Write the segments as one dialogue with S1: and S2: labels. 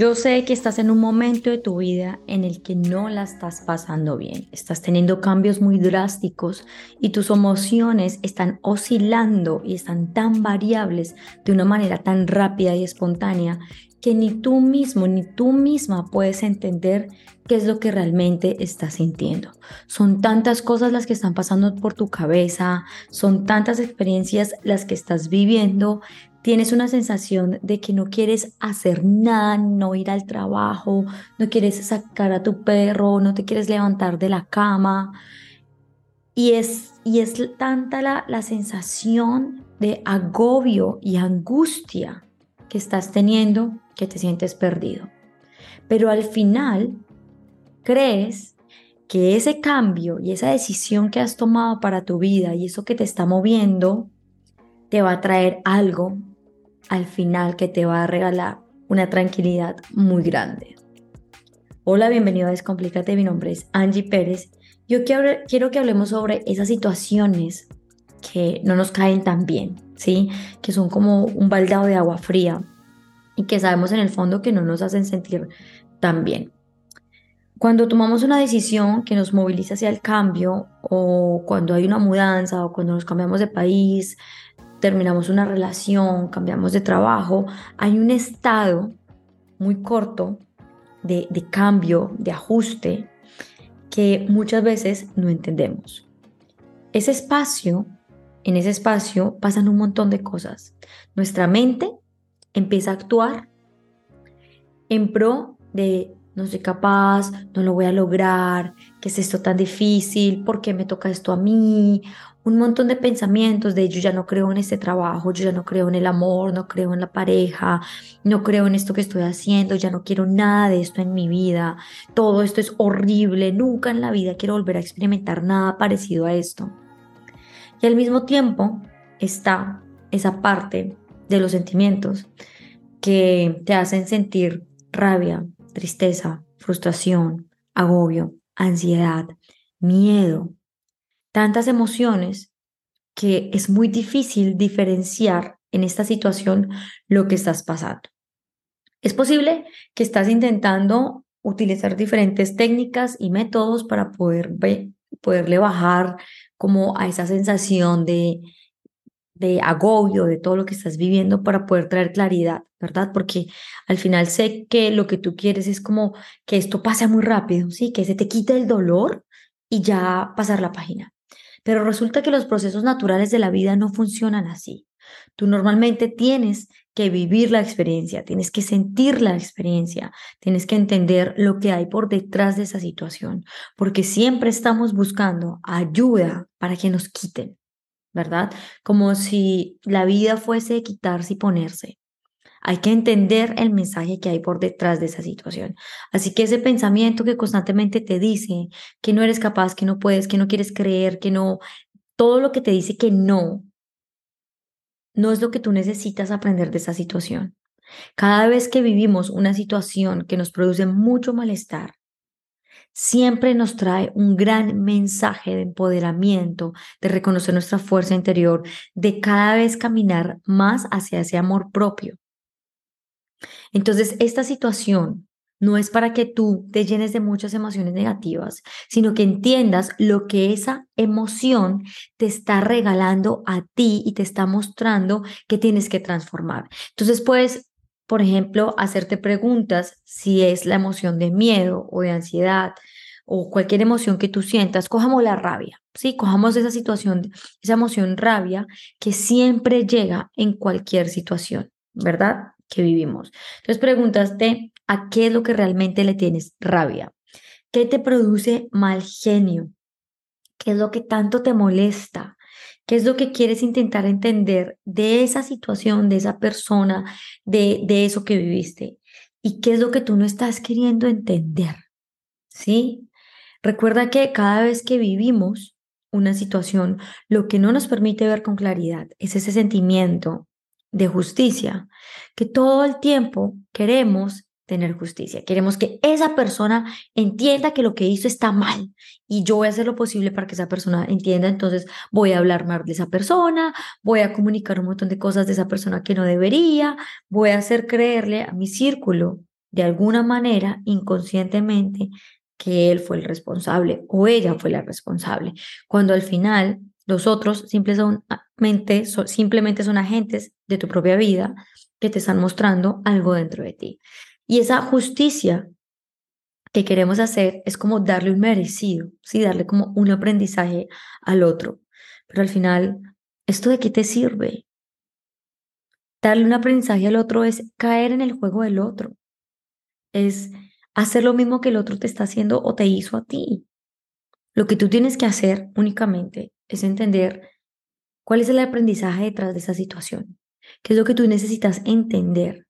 S1: Yo sé que estás en un momento de tu vida en el que no la estás pasando bien. Estás teniendo cambios muy drásticos y tus emociones están oscilando y están tan variables de una manera tan rápida y espontánea que ni tú mismo ni tú misma puedes entender qué es lo que realmente estás sintiendo. Son tantas cosas las que están pasando por tu cabeza, son tantas experiencias las que estás viviendo tienes una sensación de que no quieres hacer nada, no ir al trabajo, no quieres sacar a tu perro, no te quieres levantar de la cama. Y es, y es tanta la, la sensación de agobio y angustia que estás teniendo que te sientes perdido. Pero al final crees que ese cambio y esa decisión que has tomado para tu vida y eso que te está moviendo te va a traer algo al final que te va a regalar una tranquilidad muy grande. Hola, bienvenido a Descomplícate, mi nombre es Angie Pérez. Yo quiero, que hablemos sobre esas situaciones que no nos caen tan bien, ¿sí? Que son como un baldado de agua fría y que sabemos en el fondo que no nos hacen sentir tan bien. Cuando tomamos una decisión que nos moviliza hacia el cambio o cuando hay una mudanza o cuando nos cambiamos de país, terminamos una relación, cambiamos de trabajo, hay un estado muy corto de, cambio, de ajuste, que muchas veces no entendemos. Ese espacio, en ese espacio pasan un montón de cosas. Nuestra mente empieza a actuar en pro de no soy capaz, no lo voy a lograr, ¿qué es esto tan difícil? ¿Por qué me toca esto a mí? Un montón de pensamientos de yo ya no creo en este trabajo, yo ya no creo en el amor, no creo en la pareja, no creo en esto que estoy haciendo, ya no quiero nada de esto en mi vida, todo esto es horrible, nunca en la vida quiero volver a experimentar nada parecido a esto. Y al mismo tiempo está esa parte de los sentimientos que te hacen sentir rabia, tristeza, frustración, agobio, ansiedad, miedo, tantas emociones que es muy difícil diferenciar en esta situación lo que estás pasando. Es posible que estás intentando utilizar diferentes técnicas y métodos para poder poderle bajar como a esa sensación de, de agobio de todo lo que estás viviendo para poder traer claridad, ¿verdad? Porque al final sé que lo que tú quieres es como que esto pase muy rápido, ¿sí? Que se te quite el dolor y ya pasar la página. Pero resulta que los procesos naturales de la vida no funcionan así. Tú normalmente tienes que vivir la experiencia, tienes que sentir la experiencia, tienes que entender lo que hay por detrás de esa situación, porque siempre estamos buscando ayuda para que nos quiten. ¿verdad? Como si la vida fuese quitarse y ponerse. Hay que entender el mensaje que hay por detrás de esa situación. Así que ese pensamiento que constantemente te dice que no eres capaz, que no puedes, que no quieres creer, que no, todo lo que te dice que no, no es lo que tú necesitas aprender de esa situación. Cada vez que vivimos una situación que nos produce mucho malestar, siempre nos trae un gran mensaje de empoderamiento, de reconocer nuestra fuerza interior, de cada vez caminar más hacia ese amor propio. Entonces, esta situación no es para que tú te llenes de muchas emociones negativas, sino que entiendas lo que esa emoción te está regalando a ti y te está mostrando que tienes que transformar. Entonces, puedes por ejemplo, hacerte preguntas si es la emoción de miedo o de ansiedad o cualquier emoción que tú sientas, cojamos la rabia, ¿sí? Cojamos esa situación, esa emoción rabia que siempre llega en cualquier situación, ¿verdad? Que vivimos. Entonces, pregúntate a qué es lo que realmente le tienes rabia. ¿Qué te produce mal genio? ¿Qué es lo que tanto te molesta? ¿Qué es lo que quieres intentar entender de esa situación, de esa persona, de, de eso que viviste? ¿Y qué es lo que tú no estás queriendo entender? ¿Sí? Recuerda que cada vez que vivimos una situación, lo que no nos permite ver con claridad es ese sentimiento de justicia, que todo el tiempo queremos tener justicia. Queremos que esa persona entienda que lo que hizo está mal y yo voy a hacer lo posible para que esa persona entienda. Entonces voy a hablar mal de esa persona, voy a comunicar un montón de cosas de esa persona que no debería, voy a hacer creerle a mi círculo de alguna manera, inconscientemente, que él fue el responsable o ella fue la responsable, cuando al final los otros simplemente son, simplemente son agentes de tu propia vida que te están mostrando algo dentro de ti. Y esa justicia que queremos hacer es como darle un merecido, ¿sí? darle como un aprendizaje al otro. Pero al final, ¿esto de qué te sirve? Darle un aprendizaje al otro es caer en el juego del otro, es hacer lo mismo que el otro te está haciendo o te hizo a ti. Lo que tú tienes que hacer únicamente es entender cuál es el aprendizaje detrás de esa situación, qué es lo que tú necesitas entender.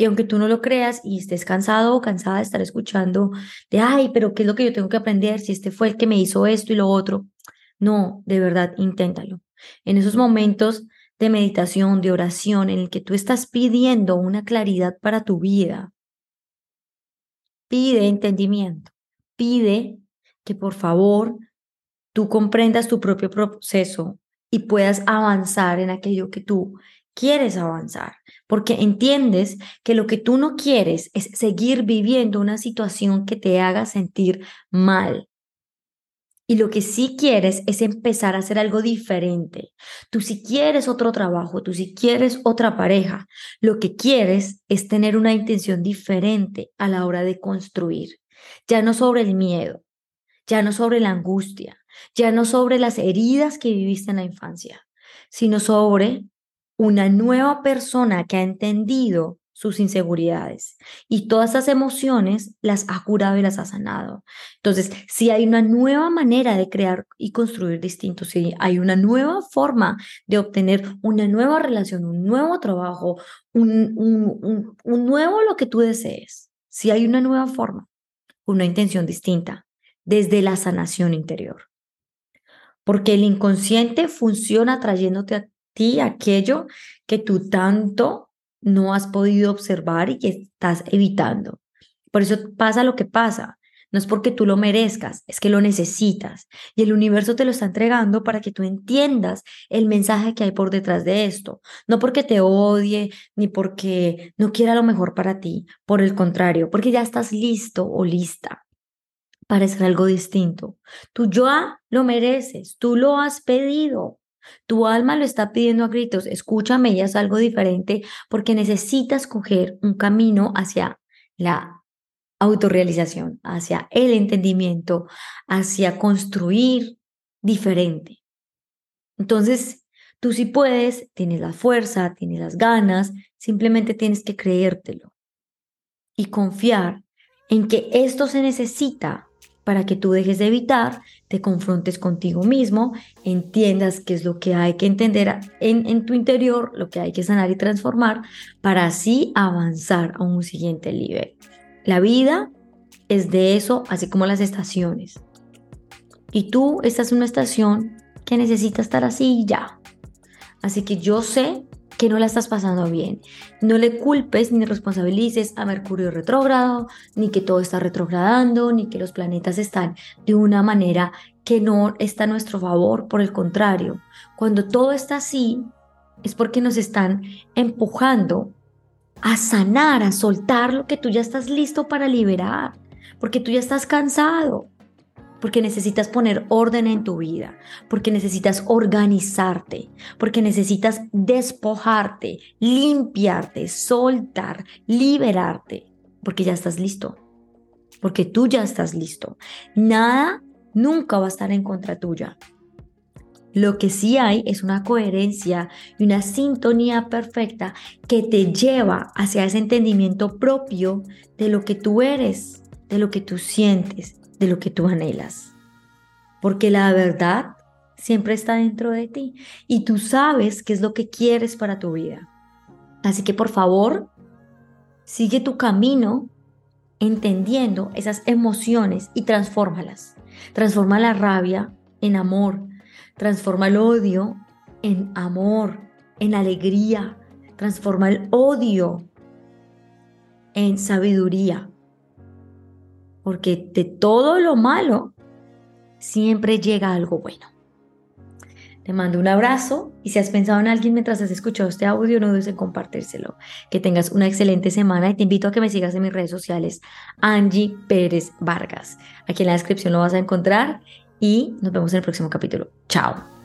S1: Y aunque tú no lo creas y estés cansado o cansada de estar escuchando de, ay, pero ¿qué es lo que yo tengo que aprender si este fue el que me hizo esto y lo otro? No, de verdad, inténtalo. En esos momentos de meditación, de oración, en el que tú estás pidiendo una claridad para tu vida, pide entendimiento, pide que por favor tú comprendas tu propio proceso y puedas avanzar en aquello que tú quieres avanzar, porque entiendes que lo que tú no quieres es seguir viviendo una situación que te haga sentir mal, y lo que sí quieres es empezar a hacer algo diferente. Tú si quieres otro trabajo, tú si quieres otra pareja, lo que quieres es tener una intención diferente a la hora de construir. Ya no sobre el miedo, ya no sobre la angustia, ya no sobre las heridas que viviste en la infancia, sino sobre una nueva persona que ha entendido sus inseguridades y todas esas emociones las ha curado y las ha sanado. Entonces, si hay una nueva manera de crear y construir distinto, si hay una nueva forma de obtener una nueva relación, un nuevo trabajo, un, un, un nuevo lo que tú desees, si hay una nueva forma, una intención distinta desde la sanación interior. Porque el inconsciente funciona trayéndote a ti aquello que tú tanto no has podido observar y que estás evitando. Por eso pasa lo que pasa. No es porque tú lo merezcas, es que lo necesitas. Y el universo te lo está entregando para que tú entiendas el mensaje que hay por detrás de esto. No porque te odie, ni porque no quiera lo mejor para ti. Por el contrario, porque ya estás listo o lista para hacer algo distinto. Tú ya lo mereces, tú lo has pedido. Tu alma lo está pidiendo a gritos, escúchame y haz algo diferente porque necesitas coger un camino hacia la autorrealización, hacia el entendimiento, hacia construir diferente. Entonces, tú sí puedes, tienes la fuerza, tienes las ganas, simplemente tienes que creértelo y confiar en que esto se necesita para que tú dejes de evitar, te confrontes contigo mismo, entiendas qué es lo que hay que entender en, tu interior, lo que hay que sanar y transformar, para así avanzar a un siguiente nivel. La vida es de eso, así como las estaciones. Y tú estás en una estación que necesita estar así ya. Así que yo sé que no la estás pasando bien. No le culpes ni responsabilices a Mercurio retrógrado, ni que todo está retrogradando, ni que los planetas están de una manera que no está a nuestro favor. Por el contrario, cuando todo está así, es porque nos están empujando a sanar, a soltar lo que tú ya estás listo para liberar, porque tú ya estás cansado, porque necesitas poner orden en tu vida, porque necesitas organizarte, porque necesitas despojarte, limpiarte, soltar, liberarte, porque ya estás listo, porque tú ya estás listo. Nada nunca va a estar en contra tuya. Lo que sí hay es una coherencia y una sintonía perfecta que te lleva hacia ese entendimiento propio de lo que tú eres, de lo que tú sientes, de lo que tú anhelas. Porque la verdad siempre está dentro de ti y tú sabes qué es lo que quieres para tu vida. Así que por favor, sigue tu camino entendiendo esas emociones y transfórmalas. Transforma la rabia en amor, transforma el odio en amor, en alegría, transforma el odio en sabiduría, porque de todo lo malo siempre llega algo bueno. Te mando un abrazo y si has pensado en alguien mientras has escuchado este audio, no dudes en compartírselo. Que tengas una excelente semana y te invito a que me sigas en mis redes sociales, Angie Pérez Vargas. Aquí en la descripción lo vas a encontrar y nos vemos en el próximo capítulo. Chao.